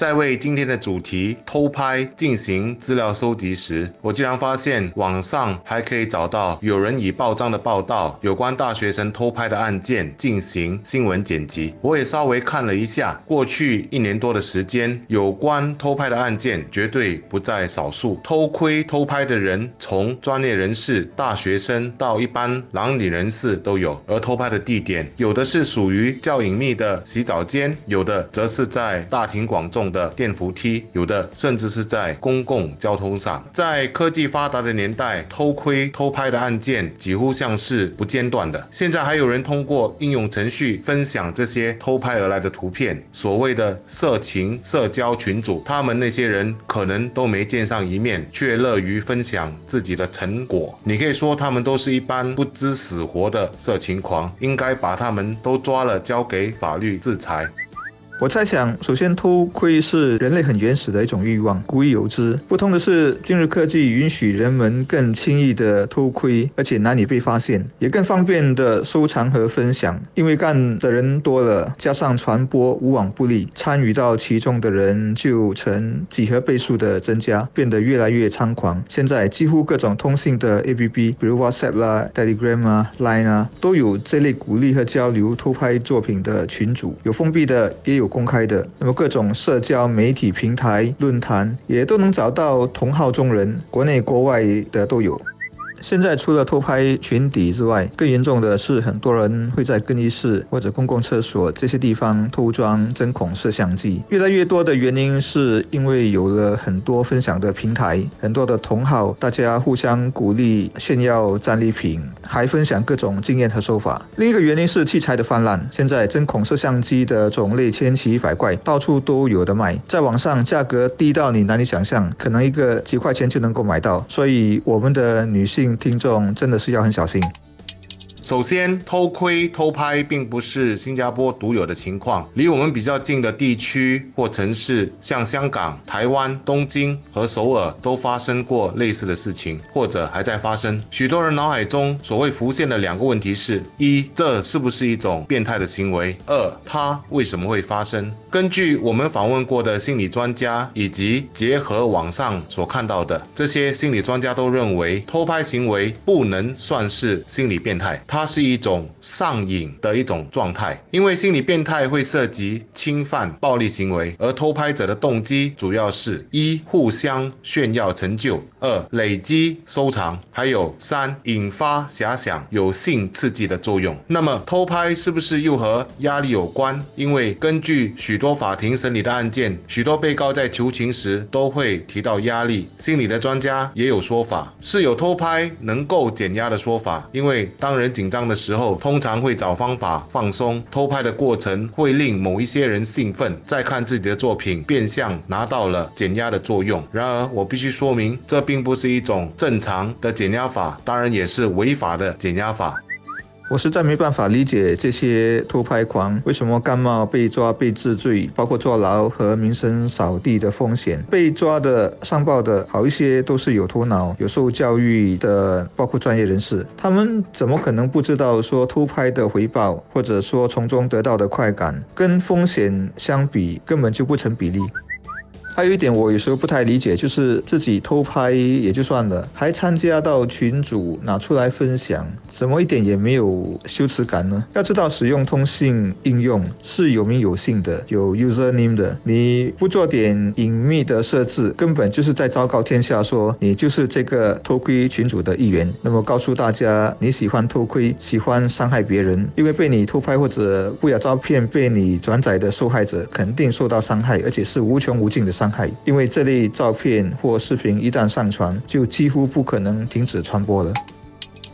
在为今天的主题偷拍进行资料收集时，我竟然发现网上还可以找到有人以报章的报道有关大学生偷拍的案件进行新闻剪辑。我也稍微看了一下，过去一年多的时间，有关偷拍的案件绝对不在少数。偷窥偷拍的人，从专业人士、大学生到一般蓝领人士都有。而偷拍的地点，有的是属于较隐秘的洗澡间，有的则是在大庭广众。的电扶梯，有的甚至是在公共交通上。在科技发达的年代，偷窥、偷拍的案件几乎像是不间断的。现在还有人通过应用程序分享这些偷拍而来的图片，所谓的色情社交群组，他们那些人可能都没见上一面，却乐于分享自己的成果。你可以说他们都是一般不知死活的色情狂，应该把他们都抓了，交给法律制裁。我猜想，首先偷窥是人类很原始的一种欲望，古已有之。不同的是，今日科技允许人们更轻易的偷窥，而且难以被发现，也更方便的收藏和分享。因为干的人多了，加上传播无往不利，参与到其中的人就成几何倍数的增加，变得越来越猖狂。现在几乎各种通信的 APP，比如 WhatsApp 啦、Telegram 啊、Line 啊，都有这类鼓励和交流偷拍作品的群组，有封闭的，也有。公开的，那么各种社交媒体平台、论坛也都能找到同号中人，国内国外的都有。现在除了偷拍裙底之外，更严重的是很多人会在更衣室或者公共厕所这些地方偷装针孔摄像机。越来越多的原因是因为有了很多分享的平台，很多的同好，大家互相鼓励炫耀战利品，还分享各种经验和手法。另一个原因是器材的泛滥，现在针孔摄像机的种类千奇百怪，到处都有的卖，在网上价格低到你难以想象，可能一个几块钱就能够买到。所以我们的女性。听众真的是要很小心。首先，偷窥、偷拍并不是新加坡独有的情况。离我们比较近的地区或城市，像香港、台湾、东京和首尔，都发生过类似的事情，或者还在发生。许多人脑海中所谓浮现的两个问题是：一，这是不是一种变态的行为？二，它为什么会发生？根据我们访问过的心理专家，以及结合网上所看到的，这些心理专家都认为，偷拍行为不能算是心理变态。它它是一种上瘾的一种状态，因为心理变态会涉及侵犯、暴力行为，而偷拍者的动机主要是：一、互相炫耀成就；二、累积收藏；还有三、引发遐想，有性刺激的作用。那么，偷拍是不是又和压力有关？因为根据许多法庭审理的案件，许多被告在求情时都会提到压力。心理的专家也有说法，是有偷拍能够减压的说法，因为当人紧。张的时候，通常会找方法放松。偷拍的过程会令某一些人兴奋，再看自己的作品，变相拿到了减压的作用。然而，我必须说明，这并不是一种正常的减压法，当然也是违法的减压法。我实在没办法理解这些偷拍狂为什么甘冒被抓、被治罪，包括坐牢和名声扫地的风险。被抓的、上报的好一些都是有头脑、有受教育的，包括专业人士。他们怎么可能不知道说偷拍的回报，或者说从中得到的快感，跟风险相比根本就不成比例？还有一点，我有时候不太理解，就是自己偷拍也就算了，还参加到群组拿出来分享，怎么一点也没有羞耻感呢？要知道，使用通信应用是有名有姓的，有 user name 的，你不做点隐秘的设置，根本就是在昭告天下说你就是这个偷窥群组的一员。那么告诉大家，你喜欢偷窥，喜欢伤害别人，因为被你偷拍或者不雅照片被你转载的受害者肯定受到伤害，而且是无穷无尽的。伤害，因为这类照片或视频一旦上传，就几乎不可能停止传播了。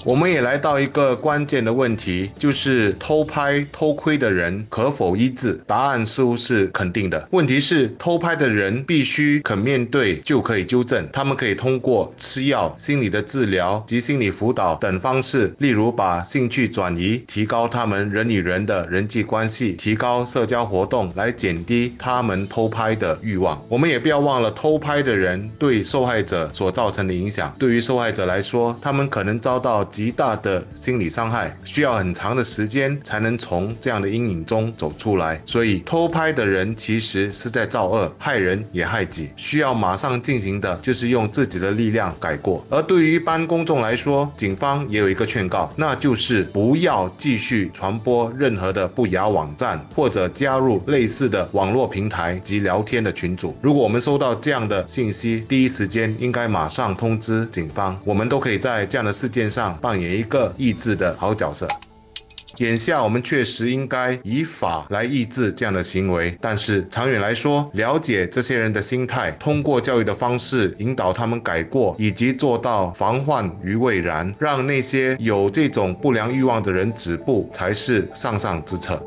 我们也来到一个关键的问题，就是偷拍、偷窥的人可否医治？答案似乎是肯定的。问题是，偷拍的人必须肯面对，就可以纠正。他们可以通过吃药、心理的治疗及心理辅导等方式，例如把兴趣转移，提高他们人与人的人际关系，提高社交活动，来减低他们偷拍的欲望。我们也不要忘了，偷拍的人对受害者所造成的影响。对于受害者来说，他们可能遭到极大的心理伤害，需要很长的时间才能从这样的阴影中走出来。所以，偷拍的人其实是在造恶，害人也害己。需要马上进行的就是用自己的力量改过。而对于一般公众来说，警方也有一个劝告，那就是不要继续传播任何的不雅网站，或者加入类似的网络平台及聊天的群组。如果我们收到这样的信息，第一时间应该马上通知警方。我们都可以在这样的事件上扮演一个意志的好角色。眼下我们确实应该以法来抑制这样的行为，但是长远来说，了解这些人的心态，通过教育的方式引导他们改过，以及做到防患于未然，让那些有这种不良欲望的人止步，才是上上之策。